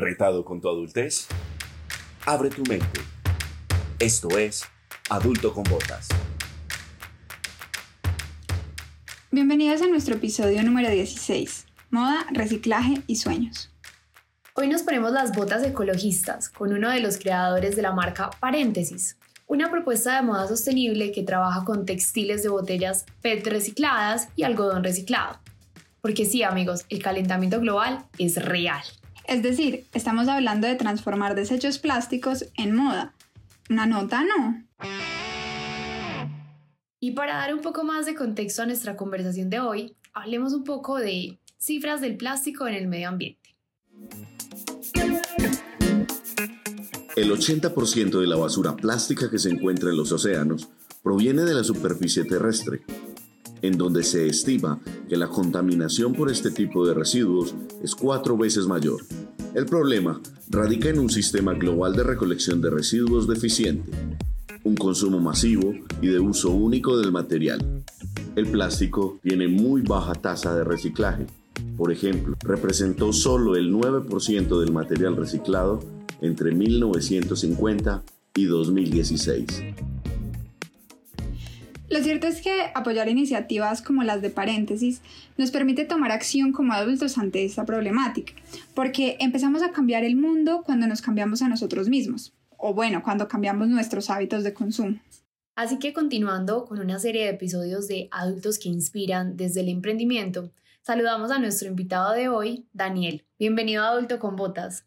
¿Retado con tu adultez? Abre tu mente. Esto es Adulto con Botas. Bienvenidos a nuestro episodio número 16, Moda, Reciclaje y Sueños. Hoy nos ponemos las botas ecologistas con uno de los creadores de la marca Paréntesis, una propuesta de moda sostenible que trabaja con textiles de botellas PET recicladas y algodón reciclado. Porque sí, amigos, el calentamiento global es real. Es decir, estamos hablando de transformar desechos plásticos en moda. Una nota no. Y para dar un poco más de contexto a nuestra conversación de hoy, hablemos un poco de cifras del plástico en el medio ambiente. El 80% de la basura plástica que se encuentra en los océanos proviene de la superficie terrestre, en donde se estima que la contaminación por este tipo de residuos es cuatro veces mayor. El problema radica en un sistema global de recolección de residuos deficiente, un consumo masivo y de uso único del material. El plástico tiene muy baja tasa de reciclaje. Por ejemplo, representó solo el 9% del material reciclado entre 1950 y 2016. Lo cierto es que apoyar iniciativas como las de paréntesis nos permite tomar acción como adultos ante esta problemática, porque empezamos a cambiar el mundo cuando nos cambiamos a nosotros mismos, o bueno, cuando cambiamos nuestros hábitos de consumo. Así que continuando con una serie de episodios de Adultos que Inspiran desde el emprendimiento, saludamos a nuestro invitado de hoy, Daniel. Bienvenido a Adulto con Botas.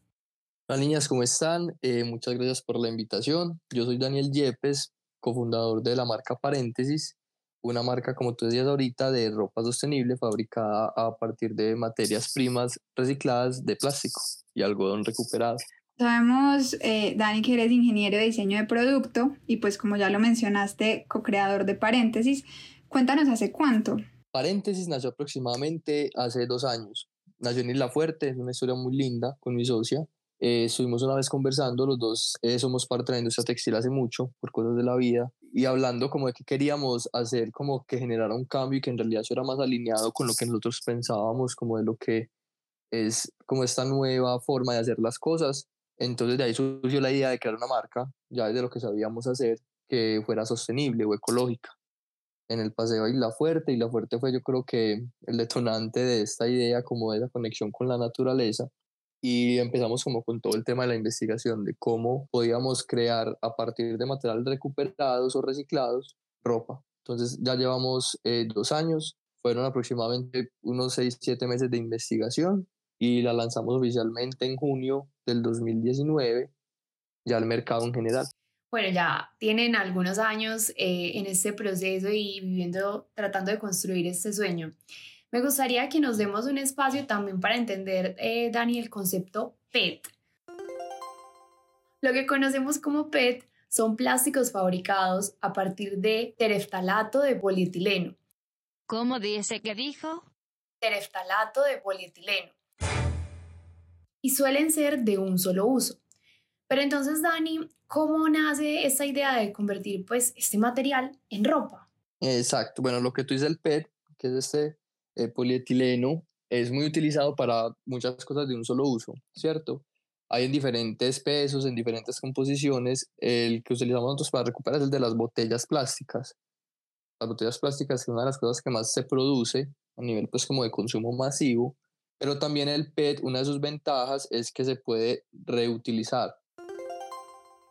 Hola niñas, ¿cómo están? Eh, muchas gracias por la invitación. Yo soy Daniel Yepes, cofundador de la marca Paréntesis, una marca, como tú decías ahorita, de ropa sostenible fabricada a partir de materias primas recicladas de plástico y algodón recuperado. Sabemos, eh, Dani, que eres ingeniero de diseño de producto y pues como ya lo mencionaste, co-creador de Paréntesis. Cuéntanos hace cuánto. Paréntesis nació aproximadamente hace dos años. Nació en Isla Fuerte, es una historia muy linda con mi socia. Eh, estuvimos una vez conversando, los dos eh, somos parte de la industria textil hace mucho, por cosas de la vida, y hablando como de que queríamos hacer como que generara un cambio y que en realidad eso era más alineado con lo que nosotros pensábamos, como de lo que es como esta nueva forma de hacer las cosas. Entonces de ahí surgió la idea de crear una marca, ya desde lo que sabíamos hacer, que fuera sostenible o ecológica. En el paseo Isla Fuerte, Isla Fuerte fue yo creo que el detonante de esta idea, como de esa conexión con la naturaleza y empezamos como con todo el tema de la investigación de cómo podíamos crear a partir de materiales recuperados o reciclados ropa. Entonces ya llevamos eh, dos años, fueron aproximadamente unos seis, siete meses de investigación y la lanzamos oficialmente en junio del 2019 ya al mercado en general. Bueno, ya tienen algunos años eh, en este proceso y viviendo, tratando de construir este sueño. Me gustaría que nos demos un espacio también para entender, eh, Dani, el concepto PET. Lo que conocemos como PET son plásticos fabricados a partir de tereftalato de polietileno. ¿Cómo dice que dijo? Tereftalato de polietileno. Y suelen ser de un solo uso. Pero entonces, Dani, ¿cómo nace esta idea de convertir pues este material en ropa? Exacto. Bueno, lo que tú dices el PET, que es este eh, polietileno es muy utilizado para muchas cosas de un solo uso, ¿cierto? Hay en diferentes pesos, en diferentes composiciones. El que utilizamos nosotros para recuperar es el de las botellas plásticas. Las botellas plásticas es una de las cosas que más se produce a nivel pues como de consumo masivo, pero también el PET, una de sus ventajas es que se puede reutilizar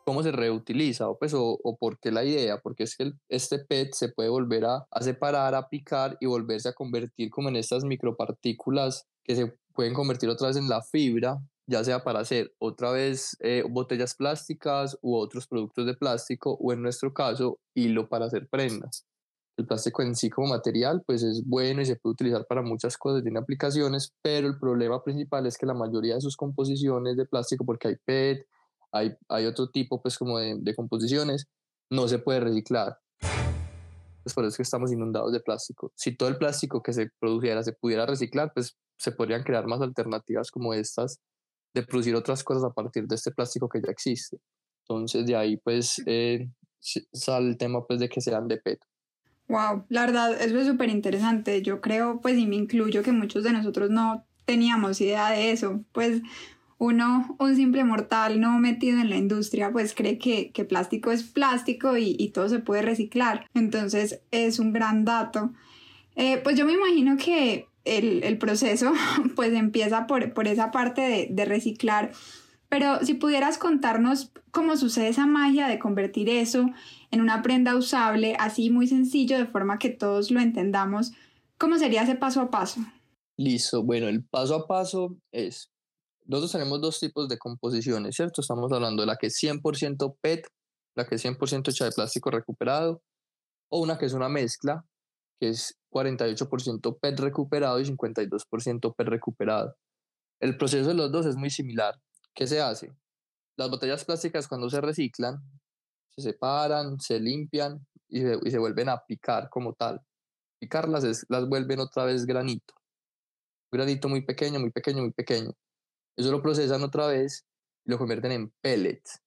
cómo se reutiliza o, pues, o, por qué la idea, porque es que este PET se puede volver a, separar, a picar y volverse a convertir como en estas micropartículas que se pueden convertir otra vez en la fibra, ya sea para hacer otra vez eh, botellas plásticas u otros productos de plástico o en nuestro caso hilo para hacer prendas. El plástico en sí como material pues es bueno y se puede utilizar para muchas cosas, tiene aplicaciones, pero el problema principal es que la mayoría de sus composiciones de plástico, porque hay PET, hay, hay otro tipo pues como de, de composiciones, no se puede reciclar. Es por eso que estamos inundados de plástico. Si todo el plástico que se produjera se pudiera reciclar, pues se podrían crear más alternativas como estas de producir otras cosas a partir de este plástico que ya existe. Entonces de ahí pues eh, sale el tema pues de que sean de PET. Wow, la verdad, eso es súper interesante. Yo creo, pues, y me incluyo que muchos de nosotros no teníamos idea de eso. Pues uno, un simple mortal no metido en la industria, pues cree que, que plástico es plástico y, y, todo se puede reciclar. Entonces es un gran dato. Eh, pues yo me imagino que el, el, proceso pues empieza por, por esa parte de, de reciclar. Pero si pudieras contarnos cómo sucede esa magia de convertir eso en una prenda usable, así muy sencillo, de forma que todos lo entendamos, ¿cómo sería ese paso a paso? Listo, bueno, el paso a paso es, nosotros tenemos dos tipos de composiciones, ¿cierto? Estamos hablando de la que es 100% PET, la que es 100% hecha de plástico recuperado, o una que es una mezcla, que es 48% PET recuperado y 52% PET recuperado. El proceso de los dos es muy similar. ¿Qué se hace? Las botellas plásticas cuando se reciclan, se separan, se limpian y se, y se vuelven a picar como tal. Picarlas es, las vuelven otra vez granito granito muy pequeño, muy pequeño, muy pequeño. Eso lo procesan otra vez y lo convierten en pellets.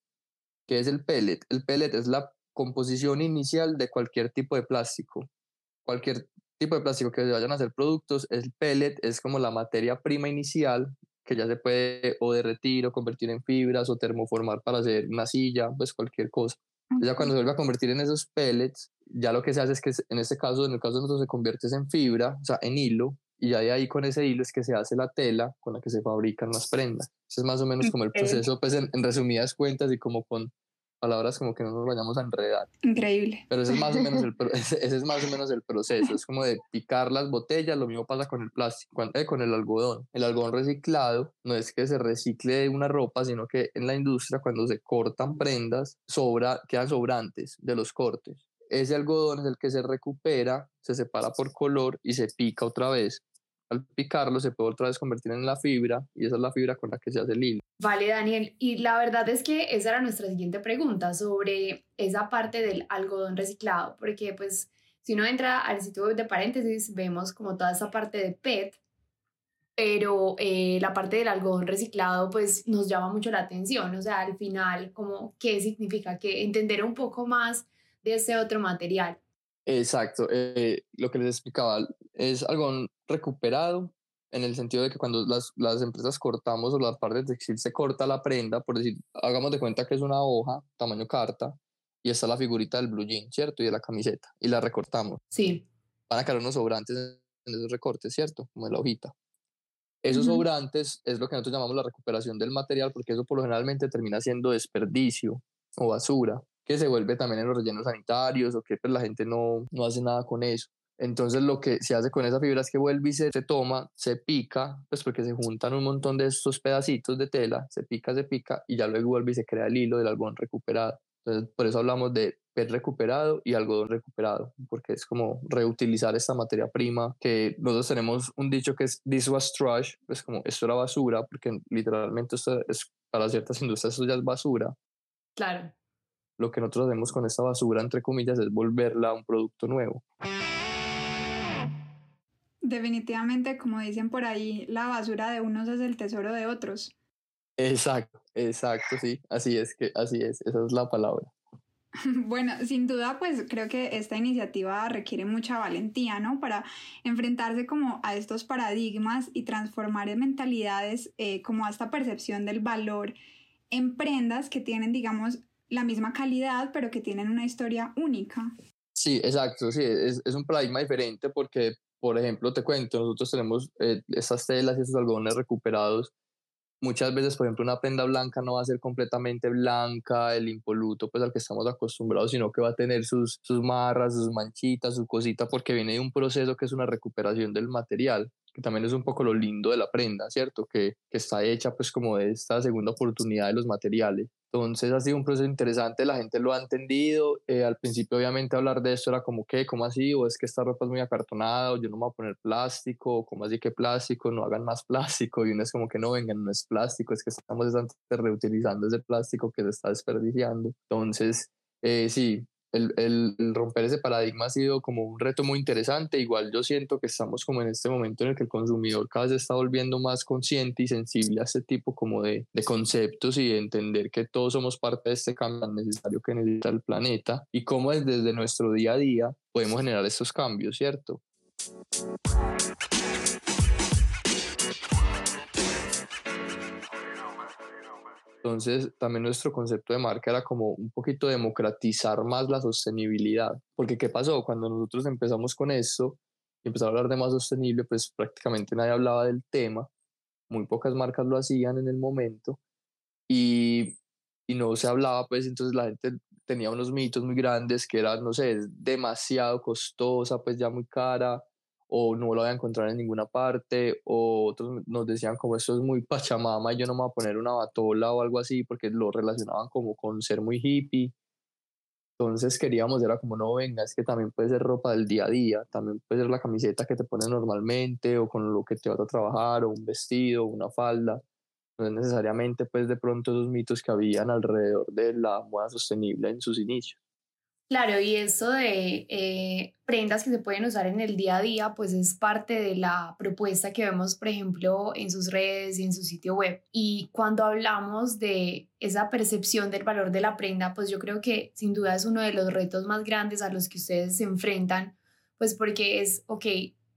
¿Qué es el pellet? El pellet es la composición inicial de cualquier tipo de plástico. Cualquier tipo de plástico que se vayan a hacer productos, el pellet es como la materia prima inicial que ya se puede o derretir o convertir en fibras o termoformar para hacer una silla, pues cualquier cosa. Ya cuando se vuelve a convertir en esos pellets, ya lo que se hace es que en este caso, en el caso de nosotros, se convierte en fibra, o sea, en hilo, y ya de ahí con ese hilo es que se hace la tela con la que se fabrican las prendas. Ese es más o menos como el proceso, pues en, resumidas cuentas y como con palabras como que no nos vayamos a enredar. Increíble. Pero ese es más o menos el, ese es más o menos el proceso, es como de picar las botellas, lo mismo pasa con el plástico, eh, con el algodón. El algodón reciclado no es que se recicle una ropa, sino que en la industria cuando se cortan prendas, sobra, quedan sobrantes de los cortes. Ese algodón es el que se recupera, se separa por color y se pica otra vez. Al picarlo se puede otra vez convertir en la fibra y esa es la fibra con la que se hace el hilo. Vale, Daniel. Y la verdad es que esa era nuestra siguiente pregunta sobre esa parte del algodón reciclado, porque pues si uno entra al sitio de paréntesis vemos como toda esa parte de PET, pero eh, la parte del algodón reciclado pues nos llama mucho la atención, o sea, al final como qué significa, que entender un poco más de ese otro material. Exacto, eh, lo que les explicaba es algo recuperado en el sentido de que cuando las, las empresas cortamos o la parte de textil se corta la prenda, por decir, hagamos de cuenta que es una hoja, tamaño carta, y está la figurita del blue jean, ¿cierto? Y de la camiseta, y la recortamos. Sí. Van a quedar unos sobrantes en esos recortes, ¿cierto? Como en la hojita. Esos sobrantes es lo que nosotros llamamos la recuperación del material, porque eso por lo generalmente termina siendo desperdicio o basura que se vuelve también en los rellenos sanitarios o que pues, la gente no, no hace nada con eso. Entonces lo que se hace con esa fibra es que vuelve y se, se, toma, se pica, pues porque se juntan un montón de estos pedacitos de tela, se pica, se pica y ya luego vuelve y se crea el hilo del algodón recuperado. Entonces por eso hablamos de PET recuperado y algodón recuperado, porque es como reutilizar esta materia prima que nosotros tenemos un dicho que es this was trash, pues como esto era basura, porque literalmente esto es para ciertas industrias esto ya es basura. Claro lo que nosotros hacemos con esta basura, entre comillas, es volverla a un producto nuevo. Definitivamente, como dicen por ahí, la basura de unos es el tesoro de otros. Exacto, exacto, sí, así es que así es, esa es la palabra. Bueno, sin duda, pues creo que esta iniciativa requiere mucha valentía, ¿no? Para enfrentarse como a estos paradigmas y transformar en mentalidades eh, como a esta percepción del valor en prendas que tienen, digamos, la misma calidad, pero que tienen una historia única. Sí, exacto, sí, es, es un paradigma diferente porque, por ejemplo, te cuento, nosotros tenemos eh, telas y estos algodones recuperados. Muchas veces, por ejemplo, una prenda blanca no va a ser completamente blanca, el impoluto, pues al que estamos acostumbrados, sino que va a tener sus, sus marras, sus manchitas, su cosita, porque viene de un proceso que es una recuperación del material que también es un poco lo lindo de la prenda, ¿cierto? Que, que, está hecha pues como de esta segunda oportunidad de los materiales. Entonces ha sido un proceso interesante, la gente lo ha entendido. Eh, al principio obviamente hablar de esto era como, ¿qué? ¿Cómo así? O es que esta ropa es muy acartonada, o yo no me voy a poner plástico, o ¿cómo así que plástico? No hagan más plástico. Y uno es como que no vengan, no es plástico, es que estamos reutilizando ese plástico que se está desperdiciando. Entonces, eh, sí, el, el, romper ese paradigma ha sido como un reto muy interesante. Igual yo siento que estamos como en este momento en el que el consumidor cada vez está volviendo más consciente y sensible a este tipo como de, de conceptos y de entender que todos somos parte de este cambio necesario que necesita el planeta y cómo desde nuestro día a día podemos generar estos cambios, ¿cierto? Entonces, también nuestro concepto de marca era como un poquito democratizar más la sostenibilidad. Porque, ¿qué pasó? Cuando nosotros empezamos con esto y empezamos a hablar de más sostenible, pues prácticamente nadie hablaba del tema. Muy pocas marcas lo hacían en el momento. Y, y no se hablaba, pues entonces la gente tenía unos mitos muy grandes que era, no sé, demasiado costosa, pues ya muy cara, o no lo voy a encontrar en ninguna parte, o otros nos decían como esto es muy pachamama y yo no me voy a poner una batola o algo así porque lo relacionaban como con ser muy hippie. Entonces queríamos, era como, no, venga, es que también puede ser ropa del día a día, también puede ser la camiseta que te pones normalmente o con lo que te vas a trabajar o un vestido, una falda. No es necesariamente pues de pronto esos mitos que habían alrededor de la moda sostenible en sus inicios. Claro, y eso de eh, prendas que se pueden usar en el día a día, pues es parte de la propuesta que vemos, por ejemplo, en sus redes y en su sitio web. Y cuando hablamos de esa percepción del valor de la prenda, pues yo creo que sin duda es uno de los retos más grandes a los que ustedes se enfrentan, pues porque es, ok,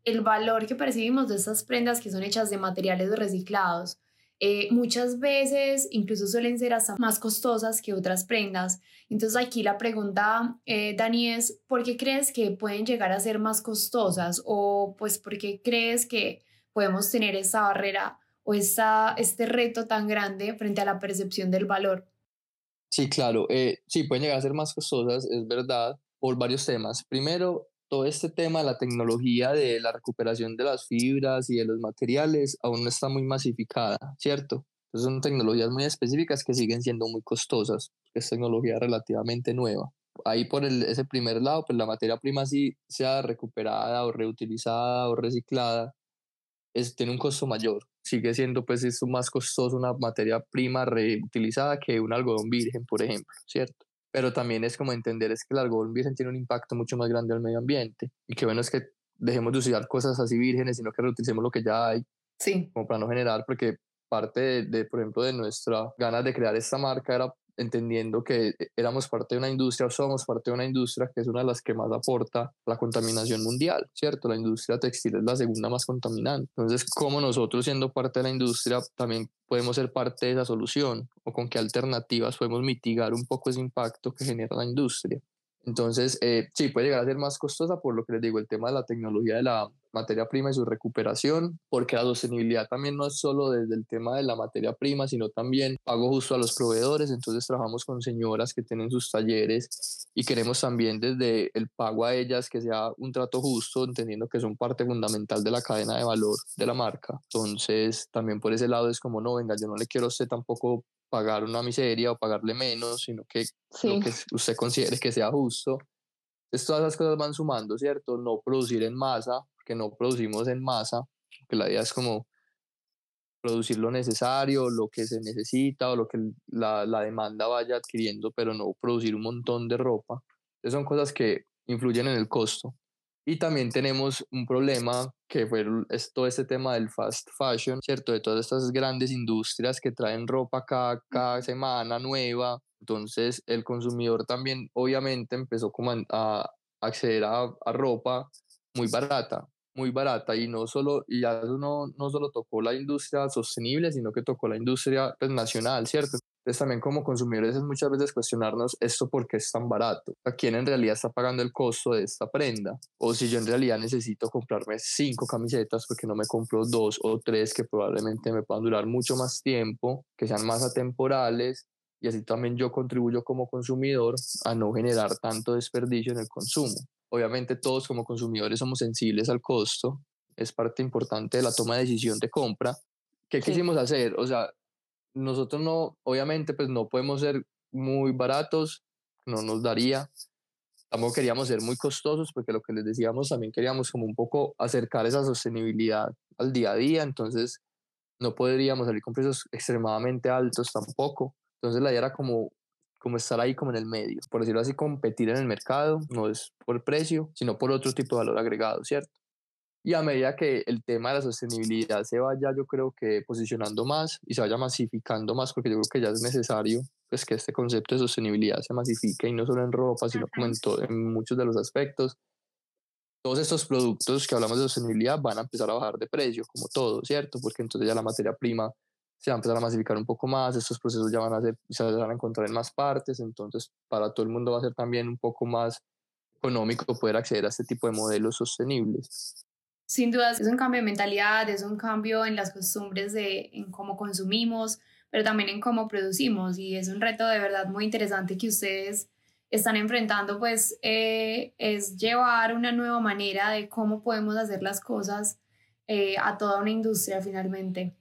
el valor que percibimos de estas prendas que son hechas de materiales reciclados, eh, muchas veces incluso suelen ser más costosas que otras prendas. Entonces aquí la pregunta, eh, Dani, es, ¿por qué crees que pueden llegar a ser más costosas? O pues, ¿por qué crees que podemos tener esa barrera o esa, este reto tan grande frente a la percepción del valor? Sí, claro. Eh, sí, pueden llegar a ser más costosas, es verdad, por varios temas. Primero, todo este tema de la tecnología de la recuperación de las fibras y de los materiales aún no está muy masificada, ¿cierto? Entonces son tecnologías muy específicas que siguen siendo muy costosas, es tecnología relativamente nueva. Ahí por el, ese primer lado, pues la materia prima sí sea recuperada o reutilizada o reciclada, es, tiene un costo mayor. Sigue siendo pues esto más costoso una materia prima reutilizada que un algodón virgen, por ejemplo, ¿cierto? Pero también es como entender es que el algodón virgen tiene un impacto mucho más grande al medio ambiente y que bueno es que dejemos de usar cosas así vírgenes, sino que reutilicemos lo que ya hay, sí. como para no generar, porque parte de, de, por ejemplo, de nuestra ganas de crear esta marca era entendiendo que éramos parte de una industria o somos parte de una industria que es una de las que más aporta la contaminación mundial, ¿cierto? La industria textil es la segunda más contaminante. Entonces, ¿cómo nosotros siendo parte de la industria también podemos ser parte de esa solución? ¿O con qué alternativas podemos mitigar un poco ese impacto que genera la industria? Entonces, eh, sí, puede llegar a ser más costosa por lo que les digo, el tema de la tecnología de la materia prima y su recuperación, porque la sostenibilidad también no es solo desde el tema de la materia prima, sino también pago justo a los proveedores. Entonces, trabajamos con señoras que tienen sus talleres y queremos también desde el pago a ellas que sea un trato justo, entendiendo que son parte fundamental de la cadena de valor de la marca. Entonces, también por ese lado es como, no, venga, yo no le quiero a usted tampoco pagar una miseria o pagarle menos, sino que lo que usted considere que sea justo. Entonces todas esas cosas van sumando, ¿cierto? No producir en masa, que no producimos en masa, que la idea es como producir lo necesario, lo que se necesita o lo que la, la demanda vaya adquiriendo, pero no producir un montón de ropa. Esas son cosas que influyen en el costo. Y también tenemos un problema que fue todo este tema del fast fashion, ¿cierto? De todas estas grandes industrias que traen ropa cada, cada semana nueva. Entonces el consumidor también obviamente empezó como a, acceder a, a, ropa muy barata, muy barata y no solo, y ya no, no solo tocó la industria sostenible, sino que tocó la industria pues, nacional, ¿cierto? Entonces también como consumidores es muchas veces cuestionarnos esto por qué es tan barato, a quién en realidad está pagando el costo de esta prenda, o si yo en realidad necesito comprarme cinco camisetas porque no me compro dos o tres que probablemente me puedan durar mucho más tiempo, que sean más atemporales y así también yo contribuyo como consumidor a no generar tanto desperdicio en el consumo. Obviamente todos como consumidores somos sensibles al costo, es parte importante de la toma de decisión de compra. ¿Qué quisimos hacer? O sea, nosotros no, obviamente, pues no podemos ser muy baratos, no nos daría. Tampoco queríamos ser muy costosos porque lo que les decíamos también queríamos como un poco acercar esa sostenibilidad al día a día, entonces no podríamos salir con precios extremadamente altos tampoco. Entonces la idea era como, como estar ahí como en el medio, por decirlo así, competir en el mercado, no es por precio, sino por otro tipo de valor agregado, ¿cierto? Y a medida que el tema de la sostenibilidad se vaya, yo creo que posicionando más y se vaya masificando más, porque yo creo que ya es necesario pues, que este concepto de sostenibilidad se masifique y no solo en ropa, sino como en, en muchos de los aspectos. Todos estos productos que hablamos de sostenibilidad van a empezar a bajar de precio, como todo, ¿cierto? Porque entonces ya la materia prima se va a empezar a masificar un poco más, estos procesos ya van a ser, se van a encontrar en más partes, entonces para todo el mundo va a ser también un poco más económico poder acceder a este tipo de modelos sostenibles. Sin duda es un cambio de mentalidad, es un cambio en las costumbres de en cómo consumimos, pero también en cómo producimos y es un reto de verdad muy interesante que ustedes están enfrentando, pues eh, es llevar una nueva manera de cómo podemos hacer las cosas eh, a toda una industria finalmente.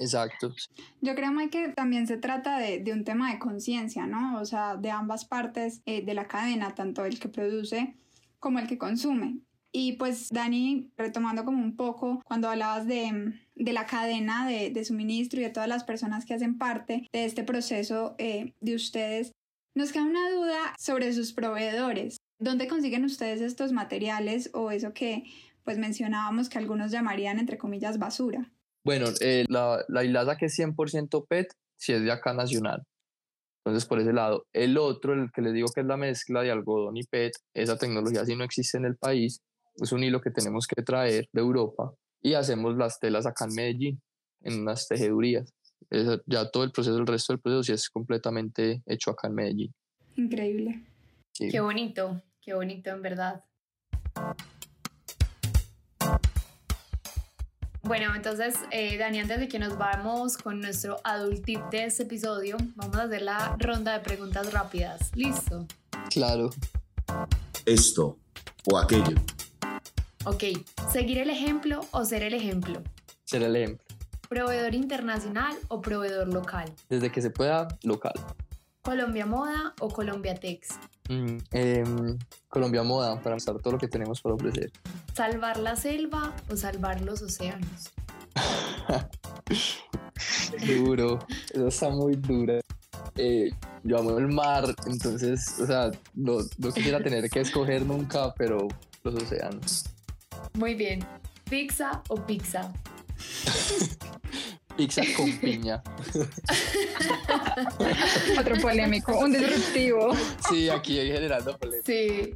Exacto. Yo creo, Mike, que también se trata de, un tema de conciencia, ¿no? O sea, de ambas partes eh, de la cadena, tanto el que produce como el que consume. Y pues Dani, retomando como un poco, cuando hablabas de, la cadena de, de, suministro y de todas las personas que hacen parte de este proceso eh, de ustedes, nos queda una duda sobre sus proveedores. ¿Dónde consiguen ustedes estos materiales o eso que pues mencionábamos que algunos llamarían entre comillas basura? Bueno, eh, la, la hilaza que es 100% PET, si es de acá nacional. Entonces, por ese lado. El otro, el que les digo que es la mezcla de algodón y PET, esa tecnología si no existe en el país, es un hilo que tenemos que traer de Europa y hacemos las telas acá en Medellín, en unas tejedurías. ya todo el proceso, el resto del proceso sí es completamente hecho acá en Medellín. Increíble. Sí. Qué bonito, qué bonito en verdad. Bueno, entonces, eh, Dani, antes de que nos vamos con nuestro adult tip de este episodio, vamos a hacer la ronda de preguntas rápidas. ¿Listo? Claro. Esto o aquello. Ok, ¿seguir el ejemplo o ser el ejemplo? Ser el ejemplo. ¿Proveedor internacional o proveedor local? Desde que se pueda, local. ¿Colombia Moda o Colombia Tex? Mm, eh, Colombia Moda, para mostrar todo lo que tenemos para ofrecer. ¿Salvar la selva o salvar los océanos? Duro, eso está muy dura. Eh, yo amo el mar, entonces, o sea, no, no quisiera tener que escoger nunca, pero los océanos. Muy bien. ¿Pizza o pizza? Pizza con piña. Otro polémico, un disruptivo. Sí, aquí hay generando polémica. Sí.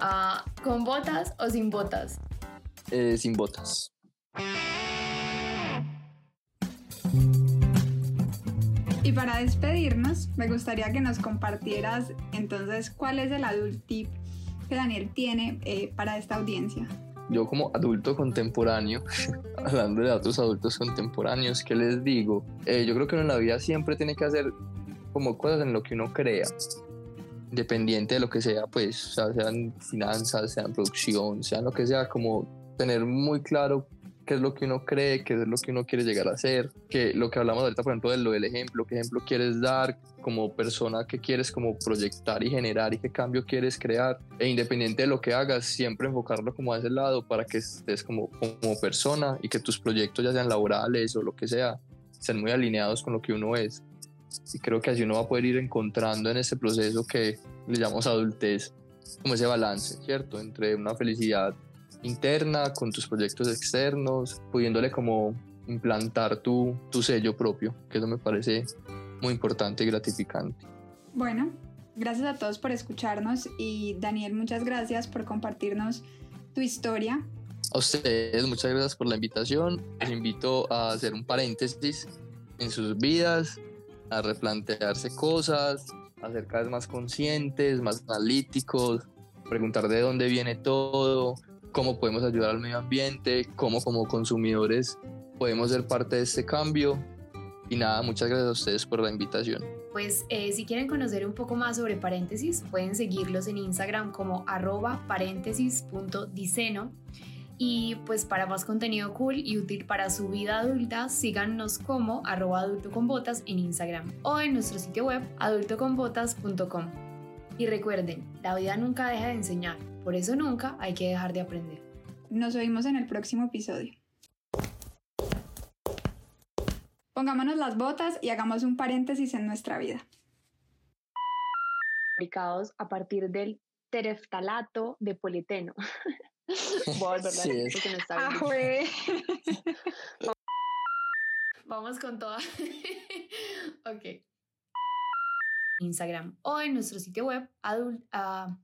Uh, ¿Con botas o sin botas? Eh, sin botas. Y para despedirnos, me gustaría que nos compartieras entonces cuál es el adult tip que Daniel tiene eh, para esta audiencia yo como adulto contemporáneo, hablando de otros adultos contemporáneos, ¿qué les digo? Eh, yo creo que uno en la vida siempre tiene que hacer como cosas en lo que uno crea, independiente de lo que sea, pues, sea, sean finanzas, sean producción, sean lo que sea, como tener muy claro qué es lo que uno cree, qué es lo que uno quiere llegar a ser, que lo que hablamos ahorita, por ejemplo, de lo del ejemplo, qué ejemplo quieres dar como persona, qué quieres como proyectar y generar y qué cambio quieres crear, e independiente de lo que hagas, siempre enfocarlo como a ese lado para que estés como, como persona y que tus proyectos, ya sean laborales o lo que sea, estén muy alineados con lo que uno es. Y creo que así uno va a poder ir encontrando en ese proceso que le llamamos adultez, como ese balance, ¿cierto? Entre una felicidad interna, con tus proyectos externos, pudiéndole como implantar tu, tu sello propio, que eso me parece muy importante y gratificante. Bueno, gracias a todos por escucharnos y Daniel, muchas gracias por compartirnos tu historia. A ustedes, muchas gracias por la invitación. Les invito a hacer un paréntesis en sus vidas, replantearse cosas, a ser cada vez más conscientes, más analíticos, preguntar de dónde viene todo, cómo podemos ayudar al medio ambiente, cómo como consumidores podemos ser parte de este cambio. Y nada, muchas gracias a ustedes por la invitación. Pues eh, si quieren conocer un poco más sobre paréntesis, pueden seguirlos en Instagram como arroba paréntesis.diceno. Y pues para más contenido cool y útil para su vida adulta, síganos como arroba adulto con botas en Instagram o en nuestro sitio web adultoconbotas.com. Y recuerden, la vida nunca deja de enseñar, por eso nunca hay que dejar de aprender. Nos oímos en el próximo episodio. Pongámonos las botas y hagamos un paréntesis en nuestra vida. Fabricados a partir del tereftalato de politeno. Voy a volver sí. porque no está bien. Ah, Vamos con toda. ok. Instagram o en nuestro sitio web adult. Uh,